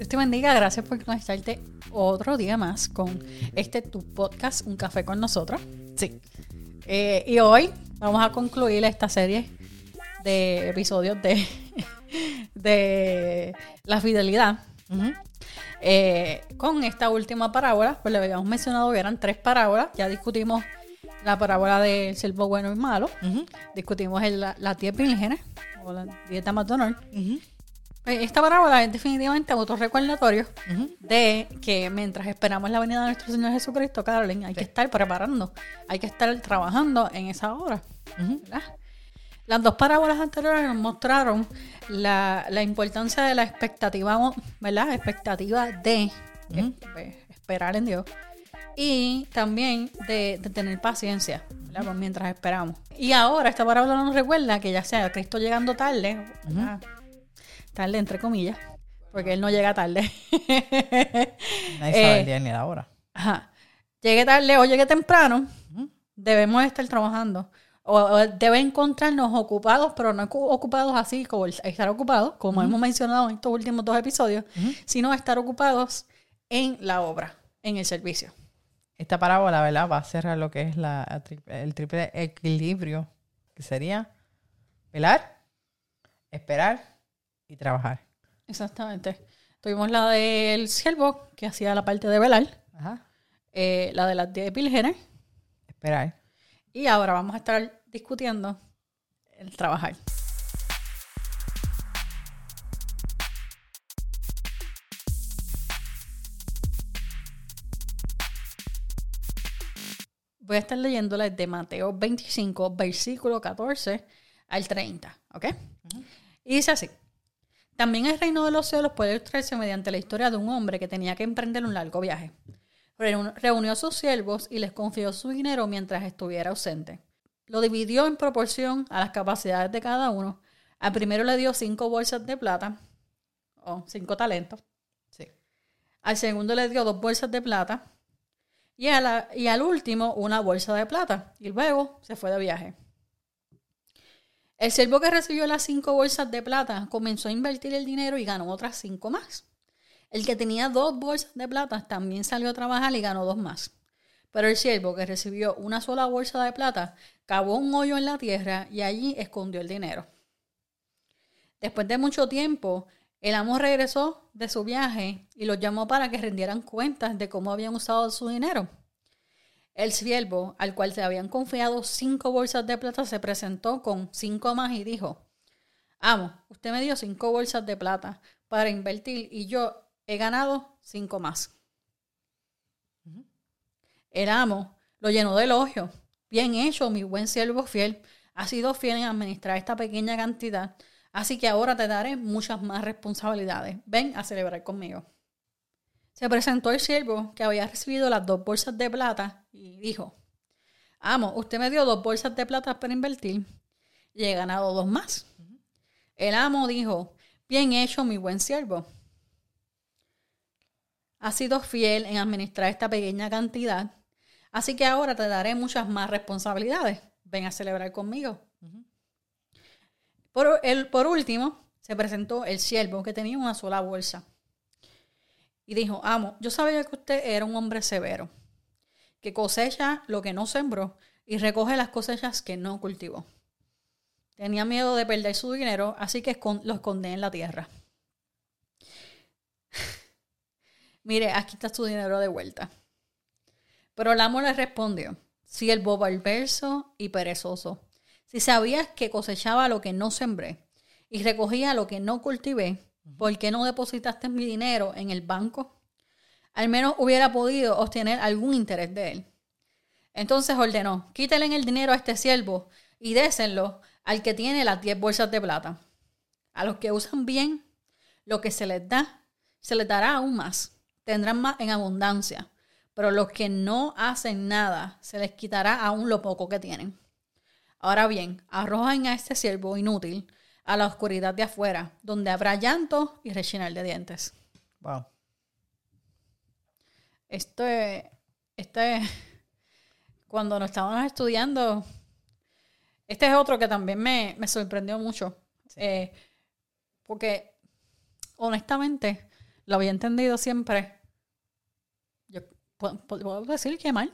Dios te bendiga, gracias por conectarte otro día más con este tu podcast, Un Café con nosotros. Sí. Eh, y hoy vamos a concluir esta serie de episodios de, de la fidelidad. Eh, con esta última parábola, pues le habíamos mencionado que eran tres parábolas, ya discutimos la parábola del siervo bueno y malo, discutimos el, la, la diez vírgenes o la dieta McDonald's. Eh, Esta parábola es definitivamente autorrecordatorio de que mientras esperamos la venida de nuestro Señor Jesucristo, Carolyn, hay que estar preparando, hay que estar trabajando en esa hora. ¿verdad? Las dos parábolas anteriores nos mostraron la, la importancia de la expectativa, ¿verdad? Expectativa de eh, esperar en Dios y también de, de tener paciencia ¿verdad? Pues mientras esperamos. Y ahora esta parábola nos recuerda que ya sea Cristo llegando tarde. Tarde entre comillas, porque Él no llega tarde. Nadie Eh, sabe el día ni la hora. Ajá. Llegue tarde o llegue temprano, debemos estar trabajando. O, o debe encontrarnos ocupados, pero no ocu- ocupados así como estar ocupados, como hemos mencionado en estos últimos dos episodios, sino estar ocupados en la obra, en el servicio. Esta parábola, ¿verdad? Va a cerrar lo que es la, el triple equilibrio, que sería velar, esperar y trabajar. Exactamente. Tuvimos la del siervo, que hacía la parte de velar, Ajá. eh, la de las diez vírgenes, Esperar. y ahora vamos a estar discutiendo el trabajar. Voy a estar leyéndoles de Mateo 25, versículo 14 al 30, ¿ok? Y dice así. También el reino de los cielos puede ilustrarse mediante la historia de un hombre que tenía que emprender un largo viaje. Reun- Reunió a sus siervos y les confió su dinero mientras estuviera ausente. Lo dividió en proporción a las capacidades de cada uno. Al primero le dio cinco bolsas de plata, o cinco talentos. Sí. Al segundo le dio dos bolsas de plata. Y, a la- y al último una bolsa de plata. Y luego se fue de viaje. El siervo que recibió las cinco bolsas de plata comenzó a invertir el dinero y ganó otras cinco más. El que tenía dos bolsas de plata también salió a trabajar y ganó dos más. Pero el siervo que recibió una sola bolsa de plata cavó un hoyo en la tierra y allí escondió el dinero. Después de mucho tiempo, el amo regresó de su viaje y los llamó para que rindieran cuentas de cómo habían usado su dinero. El siervo, al cual se habían confiado cinco bolsas de plata, se presentó con cinco más y dijo, Amo, usted me dio cinco bolsas de plata para invertir y yo he ganado cinco más. El amo lo llenó de elogio. Bien hecho, mi buen siervo fiel. Has sido fiel en administrar esta pequeña cantidad, así que ahora te daré muchas más responsabilidades. Ven a celebrar conmigo. Se presentó el siervo que había recibido las dos bolsas de plata y dijo, Amo, usted me dio dos bolsas de plata para invertir y he ganado dos más. El amo dijo, bien hecho, mi buen siervo. Has sido fiel en administrar esta pequeña cantidad, así que ahora te daré muchas más responsabilidades. Ven a celebrar conmigo. Por, el, por último, se presentó el siervo que tenía una sola bolsa. Y dijo, amo, yo sabía que usted era un hombre severo, que cosecha lo que no sembró y recoge las cosechas que no cultivó. Tenía miedo de perder su dinero, así que lo escondí en la tierra. Mire, aquí está su dinero de vuelta. Pero el amo le respondió, siervo perverso y perezoso, si sabías que cosechaba lo que no sembré y recogía lo que no cultivé, ¿por qué no depositaste mi dinero en el banco? Al menos hubiera podido obtener algún interés de él. Entonces ordenó, quítele el dinero a este siervo y désenlo al que tiene las diez bolsas de plata. A los que usan bien lo que se les da, se les dará aún más. Tendrán más en abundancia. Pero los que no hacen nada, se les quitará aún lo poco que tienen. Ahora bien, arrojen a este siervo inútil a la oscuridad de afuera, donde habrá llanto y rechinar de dientes. Wow. Esto es, esto es- cuando nos estábamos estudiando, este es otro que también me, me sorprendió mucho. Eh, porque, honestamente, lo había entendido siempre. Yo puedo, puedo decir que mal.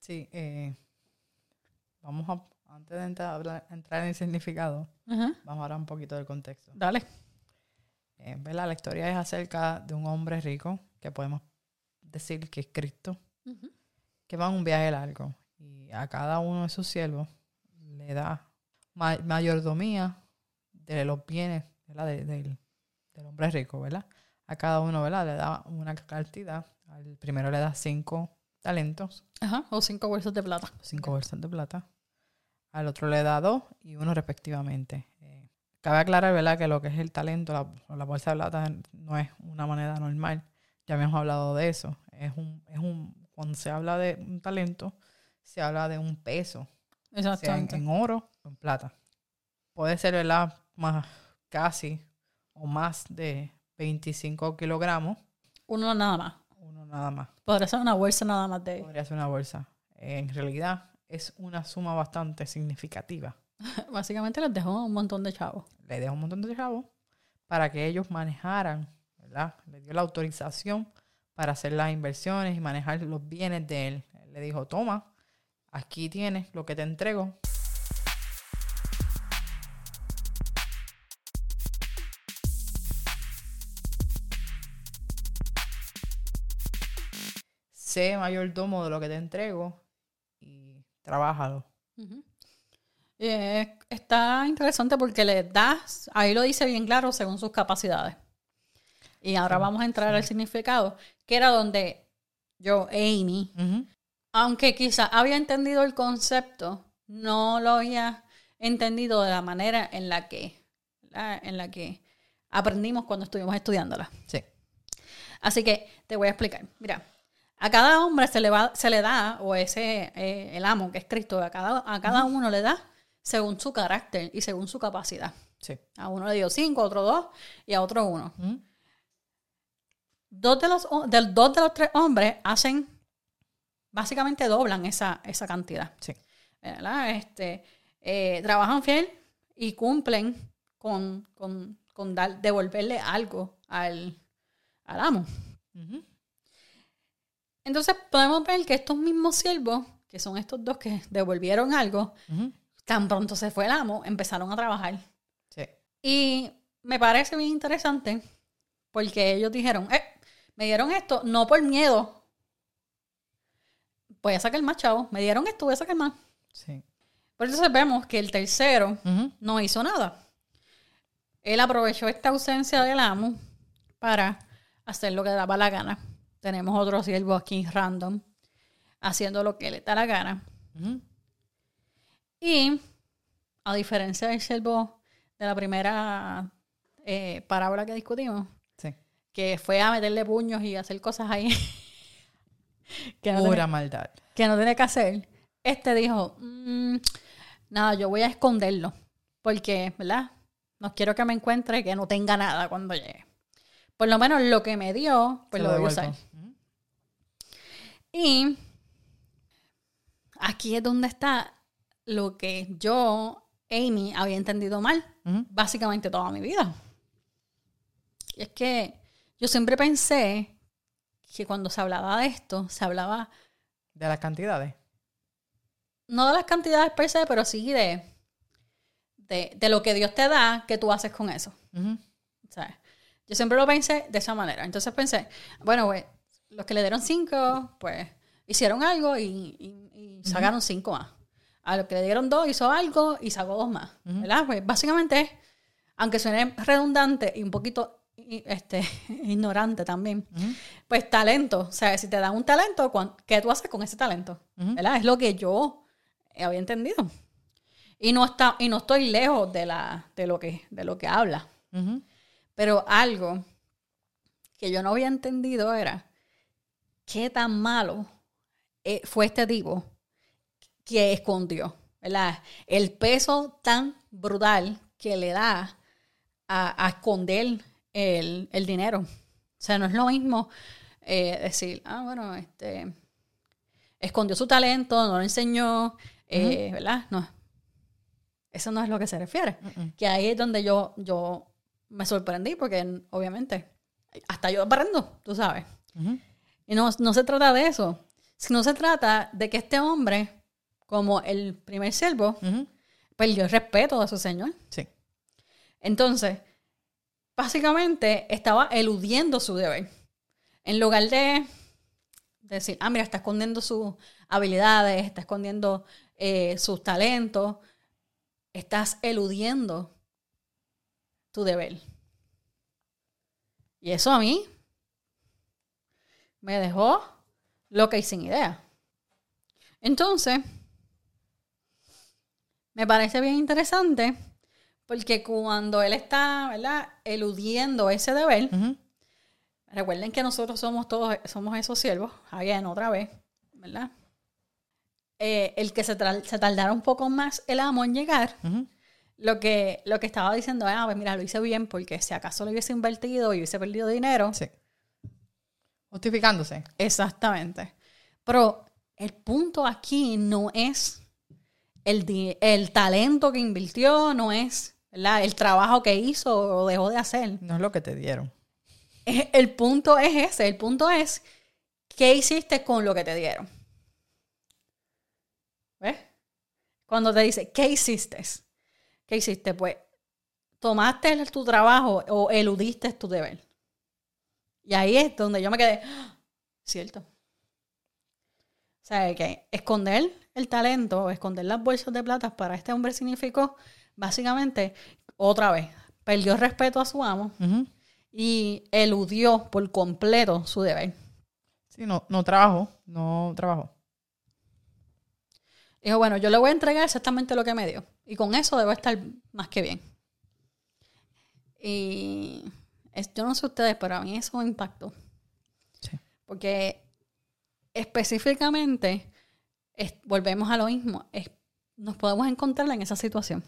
Sí, eh, vamos a, antes de entrar, entrar en el significado, Ajá. vamos a hablar un poquito del contexto. Dale. Eh, ¿verdad? La historia es acerca de un hombre rico, que podemos decir que es Cristo, que va en un viaje largo y a cada uno de sus siervos le da ma- mayordomía de los bienes ¿verdad? De- del, del hombre rico, ¿verdad? A cada uno, ¿verdad? Le da una cantidad. Al primero le da cinco talentos, Ajá. O cinco bolsas de plata. cinco bolsas de plata. Al otro le da dos y uno respectivamente. Eh, cabe aclarar, ¿verdad? Que lo que es el talento, la, bolsa de plata, no es una moneda normal. Ya habíamos hablado de eso. Es un, es un, cuando se habla de un talento, se habla de un peso, sea en, Exactamente. en oro o en plata. Puede ser, ¿verdad? Más casi o más de 25 kilogramos, Uno nada más. uno nada más. Podría ser una bolsa nada más de... Podría ser una bolsa. En realidad es una suma bastante significativa. Básicamente les dejó un montón de chavos. Le dejo un montón de chavos para que ellos manejaran, ¿verdad? Le dio la autorización para hacer las inversiones y manejar los bienes de él. Él le dijo, toma, aquí tienes lo que te entrego. Sé mayordomo de lo que te entrego trabájalo. Eh, está interesante porque le das, ahí lo dice bien claro, según sus capacidades. Y ahora Sí, vamos a entrar sí. al significado, que era donde yo, Amy, aunque quizá había entendido el concepto, no lo había entendido de la manera en la que, ¿verdad? en la que aprendimos cuando estuvimos estudiándola. Sí. Así que te voy a explicar. Mira, a cada hombre se le, va, se le da, o ese, eh, el amo que es Cristo, a cada, a cada uno le da según su carácter y según su capacidad. Sí. A uno le dio cinco, a otro dos y a otro uno. Dos de los, dos de los tres hombres hacen, básicamente doblan esa, esa cantidad. Sí. ¿verdad? Este, eh, trabajan fiel y cumplen con, con, con dar, devolverle algo al, al amo. Entonces podemos ver que estos mismos siervos, que son estos dos que devolvieron algo, tan pronto se fue el amo, empezaron a trabajar. Sí. Y me parece bien interesante porque ellos dijeron, eh, me dieron esto, no por miedo. Voy a sacar más, chavo. Me dieron esto, voy a sacar más. Sí. Por eso vemos que el tercero no hizo nada. Él aprovechó esta ausencia del amo para hacer lo que daba la gana. Tenemos otro siervo aquí random haciendo lo que le da la gana. Y a diferencia del siervo de la primera eh, parábola que discutimos, Sí. que fue a meterle puños y hacer cosas ahí que, no Pura tenía, maldad. que no tenía que hacer, este dijo, "Mm, nada, yo voy a esconderlo, porque, ¿verdad? No quiero que me encuentre que no tenga nada cuando llegue. Por lo menos lo que me dio, pues Se lo voy a usar. Y aquí es donde está lo que yo, Amy, había entendido mal, básicamente toda mi vida. Y es que yo siempre pensé que cuando se hablaba de esto, se hablaba De las cantidades. no de las cantidades per se, pero sí de, de, de lo que Dios te da, que tú haces con eso. ¿sabes? Yo siempre lo pensé de esa manera. Entonces pensé, bueno, pues, los que le dieron cinco, pues, hicieron algo y, y- y sacaron cinco más. A los que le dieron dos, hizo algo y sacó dos más. ¿Verdad? Pues básicamente, aunque suene redundante y un poquito este, ignorante también, pues talento. O sea, si te dan un talento, ¿cuán- ¿qué tú haces con ese talento? ¿Verdad? Es lo que yo había entendido. Y no, está, y no estoy lejos de, la, de, lo que, de lo que habla. Pero algo que yo no había entendido era qué tan malo eh, fue este tipo que escondió, ¿verdad? El peso tan brutal que le da a, a esconder el, el dinero. O sea, no es lo mismo eh, decir, ah, bueno, este, escondió su talento, no lo enseñó, eh, ¿verdad? No. Eso no es lo que se refiere. Que ahí es donde yo, yo me sorprendí, porque obviamente hasta yo aprendo, tú sabes. Y no, no se trata de eso, sino se trata de que este hombre, como el primer siervo, perdió el respeto a su señor. Sí. Entonces, básicamente estaba eludiendo su deber. En lugar de decir, ah, mira, está escondiendo sus habilidades, está escondiendo eh, sus talentos, estás eludiendo tu deber. Y eso a mí me dejó loca y sin idea. Entonces, me parece bien interesante porque cuando él está, ¿verdad? Eludiendo ese deber, recuerden que nosotros somos todos, somos esos siervos, again, otra vez, ¿verdad? Eh, el que se, se, tardara un poco más el amo en llegar, lo, que, lo que estaba diciendo, ah, pues mira, lo hice bien porque si acaso lo hubiese invertido y hubiese perdido dinero. Sí. Justificándose. Exactamente. Pero el punto aquí no es el, el talento que invirtió, no es el trabajo que hizo o dejó de hacer. No es lo que te dieron. El punto es ese, el punto es qué hiciste con lo que te dieron. ¿Ves? Cuando te dice, ¿qué hiciste? ¿Qué hiciste? Pues tomaste tu trabajo o eludiste tu deber. Y ahí es donde yo me quedé, ¡Ah! cierto. O sea, que esconder el talento, esconder las bolsas de plata para este hombre significó básicamente, otra vez, perdió respeto a su amo y eludió por completo su deber. Sí, no, no trabajó, no trabajó. Dijo, bueno, yo le voy a entregar exactamente lo que me dio. Y con eso debo estar más que bien. Y yo no sé ustedes, pero a mí eso me impactó. Sí. Porque específicamente, volvemos a lo mismo, nos podemos encontrar en esa situación.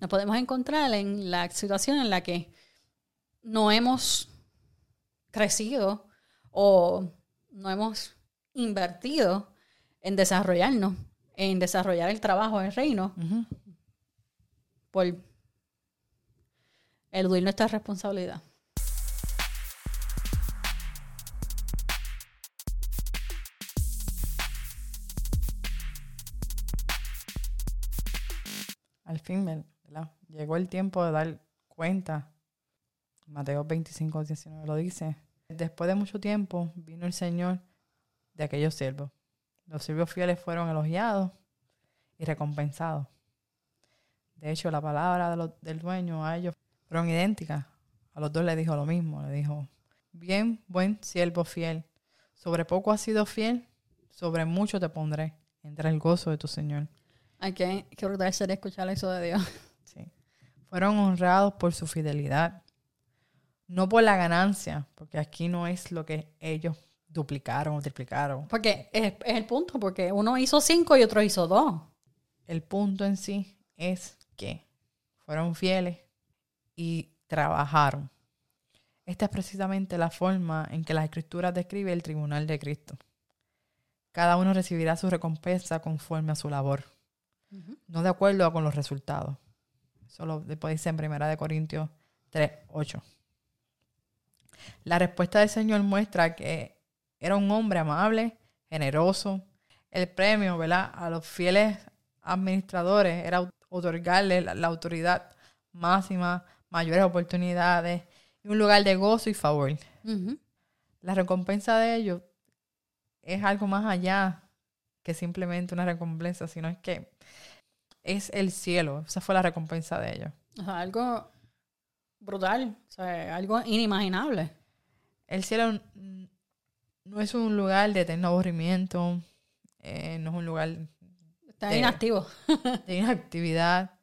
Nos podemos encontrar en la situación en la que no hemos crecido o no hemos invertido en desarrollarnos, en desarrollar el trabajo del reino, por eludir nuestra responsabilidad. Al fin, llegó el tiempo de dar cuenta. Mateo 25, 19 lo dice. Después de mucho tiempo vino el Señor de aquellos siervos. Los siervos fieles fueron elogiados y recompensados. De hecho, la palabra del dueño a ellos fueron idénticas. A los dos le dijo lo mismo. Le dijo, bien, buen siervo fiel. Sobre poco has sido fiel, sobre mucho te pondré. Entra el gozo de tu Señor. Ay, qué, qué brutal sería escuchar eso de Dios. Sí. Fueron honrados por su fidelidad. No por la ganancia, porque aquí no es lo que ellos duplicaron o triplicaron. Porque es, es el punto, porque uno hizo cinco y otro hizo dos. El punto en sí es que fueron fieles y trabajaron. Esta es precisamente la forma en que las escrituras describe el tribunal de Cristo. Cada uno recibirá su recompensa conforme a su labor no de acuerdo con los resultados. Eso lo dice en Primera de Corintios 3, 8. La respuesta del Señor muestra que era un hombre amable, generoso. El premio, ¿verdad? A los fieles administradores era otorgarle la, autoridad máxima, mayores oportunidades y un lugar de gozo y favor. La recompensa de ellos es algo más allá que simplemente una recompensa, sino es que es el cielo. Esa fue la recompensa de ellos. O sea, algo brutal, o sea, algo inimaginable. El cielo no es un lugar de eterno aburrimiento, eh, no es un lugar... Está inactivo. de inactividad.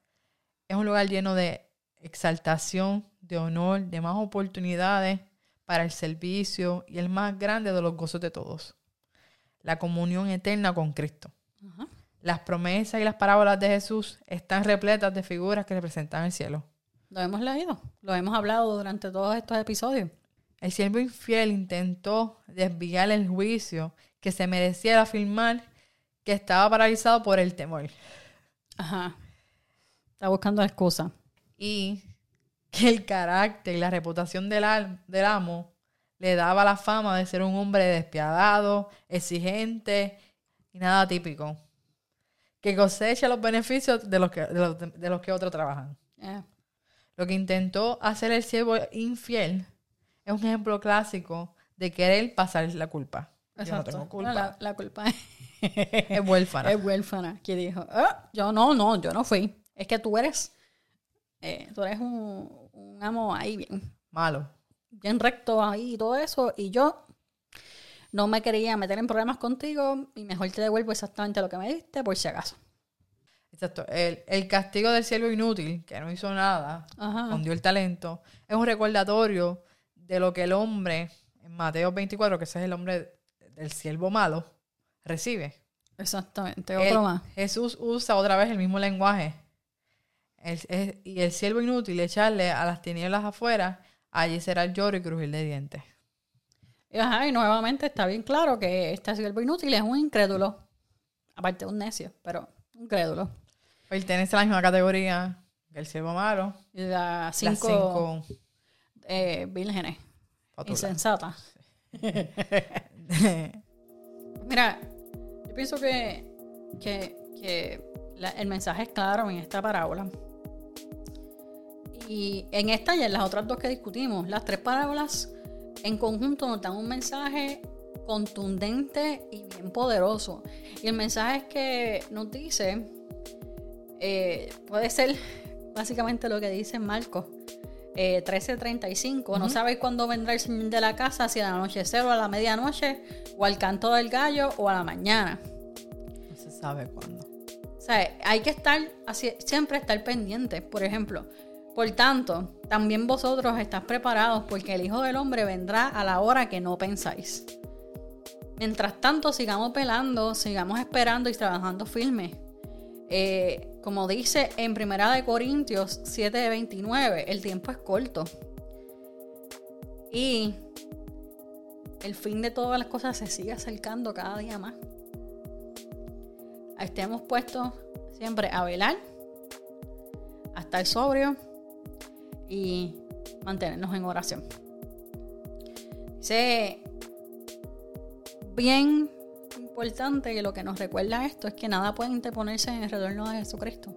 Es un lugar lleno de exaltación, de honor, de más oportunidades para el servicio y el más grande de los gozos de todos la comunión eterna con Cristo. Las promesas y las parábolas de Jesús están repletas de figuras que representan el cielo. Lo hemos leído, lo hemos hablado durante todos estos episodios. El siervo infiel intentó desviar el juicio que se merecía afirmar que estaba paralizado por el temor. Ajá. Está buscando la excusa. Y que el carácter y la reputación del, del amo le daba la fama de ser un hombre despiadado, exigente y nada típico. Que cosecha los beneficios de los que, de los, que otros trabajan. Lo que intentó hacer el siervo infiel es un ejemplo clásico de querer pasar la culpa. Yo no tengo culpa. la, culpa es huérfana. Es huérfana. Que dijo, ah, yo no, no, yo no fui. Es que tú eres, eh, tú eres un, un amo ahí bien. Malo. Bien recto ahí y todo eso. Y yo no me quería meter en problemas contigo y mejor te devuelvo exactamente lo que me diste por si acaso. Exacto. El, castigo del siervo inútil, que no hizo nada, escondió el talento, es un recordatorio de lo que el hombre, en Mateo 24, que ese es el hombre del siervo malo, recibe. Exactamente, otro más. Jesús usa otra vez el mismo lenguaje. Y el siervo inútil, echarle a las tinieblas afuera, allí será el lloro y crujir de dientes. Ajá, y nuevamente está bien claro que este siervo inútil es un incrédulo. Aparte de un necio, pero un crédulo. Pertenece a la misma categoría que el siervo malo. Y las cinco, eh, vírgenes. Insensatas. Mira, yo pienso que, el mensaje es claro en esta parábola. Y en esta y en las otras dos que discutimos, las tres parábolas en conjunto nos dan un mensaje contundente y bien poderoso. Y el mensaje es que nos dice, eh, puede ser básicamente lo que dice Marcos eh, 13:35. No sabéis cuándo vendrá el Señor de la casa, si al anochecer o a la medianoche, o al canto del gallo o a la mañana. No se sabe cuándo. O sea, hay que estar, así, siempre estar pendiente. Por ejemplo, por tanto, también vosotros estáis preparados porque el Hijo del Hombre vendrá a la hora que no pensáis. Mientras tanto, sigamos pelando, sigamos esperando y trabajando firme. Eh, como dice en Primera de Corintios 7:29, el tiempo es corto. Y el fin de todas las cosas se sigue acercando cada día más. Estemos puestos siempre a velar, a estar sobrio y mantenernos en oración. Sé bien importante que lo que nos recuerda esto es que nada puede interponerse en el retorno de Jesucristo.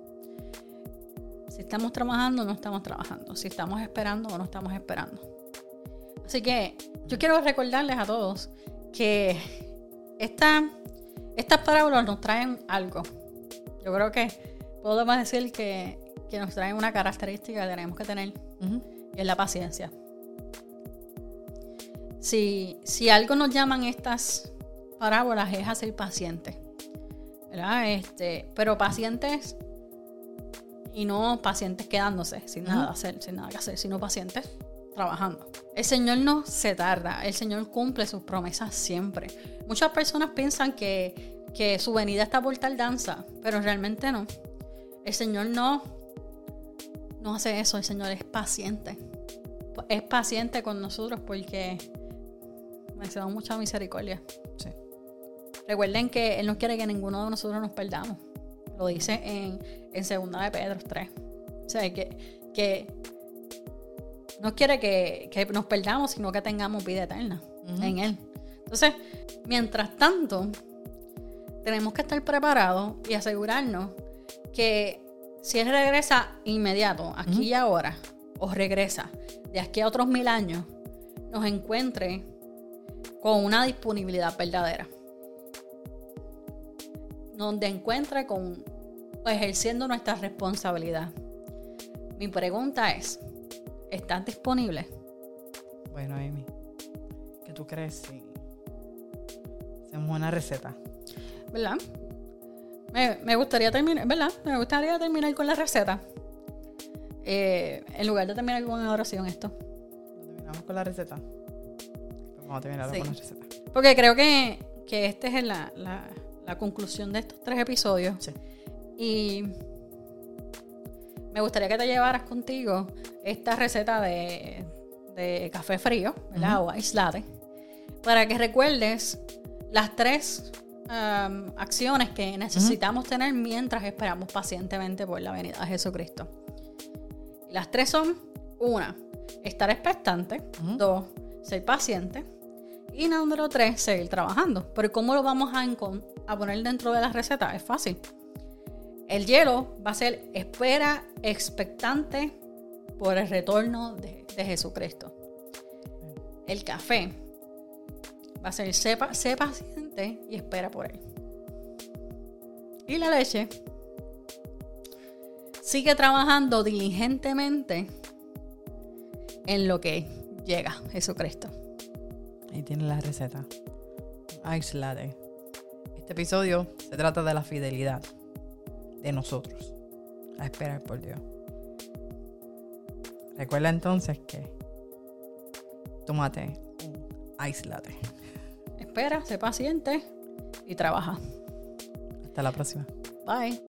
Si estamos trabajando, no estamos trabajando. Si estamos esperando, o no estamos esperando. Así que yo quiero recordarles a todos que esta, estas parábolas nos traen algo. Yo creo que podemos decir que que nos traen una característica que tenemos que tener, y es la paciencia. Si, si algo nos llaman estas parábolas es a ser pacientes. ¿verdad? Este, pero pacientes y no pacientes quedándose sin nada hacer, sin nada que hacer, sino pacientes trabajando. El Señor no se tarda, el Señor cumple sus promesas siempre. Muchas personas piensan que, que su venida está por tardanza, pero realmente no. El Señor no no hace eso, el Señor es paciente. Es paciente con nosotros porque da mucha misericordia. Sí. Recuerden que Él no quiere que ninguno de nosotros nos perdamos. Lo dice en, en 2 de Pedro 3. O sea, que, que no quiere que, que, nos perdamos, sino que tengamos vida eterna en Él. Entonces, mientras tanto, tenemos que estar preparados y asegurarnos que si él regresa inmediato, aquí y ahora, o regresa de aquí a otros mil años, nos encuentre con una disponibilidad verdadera. Donde encuentre con ejerciendo nuestra responsabilidad. Mi pregunta es, ¿estás disponible? Bueno, Amy, ¿qué tú crees si hacemos una receta? ¿Verdad? Me, gustaría terminar, ¿verdad? Me gustaría terminar con la receta. Eh, en lugar de terminar con una oración, esto. ¿Terminamos con la receta? Vamos a terminar con la receta. Porque creo que, que esta es la, la, conclusión de estos tres episodios. Sí. Y me gustaría que te llevaras contigo esta receta de, de café frío, ¿verdad? O aislate. Para que recuerdes las tres acciones que necesitamos tener mientras esperamos pacientemente por la venida de Jesucristo. Las tres son una, estar expectante. Dos, ser paciente. Y número tres, seguir trabajando. Pero ¿cómo lo vamos a, a poner dentro de la receta? Es fácil. El hielo va a ser espera expectante por el retorno de, Jesucristo. El café va a ser sé, y espera por él. Y la leche sigue trabajando diligentemente en lo que llega Jesucristo. Ahí tiene la receta. Aislate. Este episodio se trata de la fidelidad de nosotros a esperar por Dios. Recuerda entonces que tómate un aislate. Espera, sé paciente y trabaja. Hasta la próxima. Bye.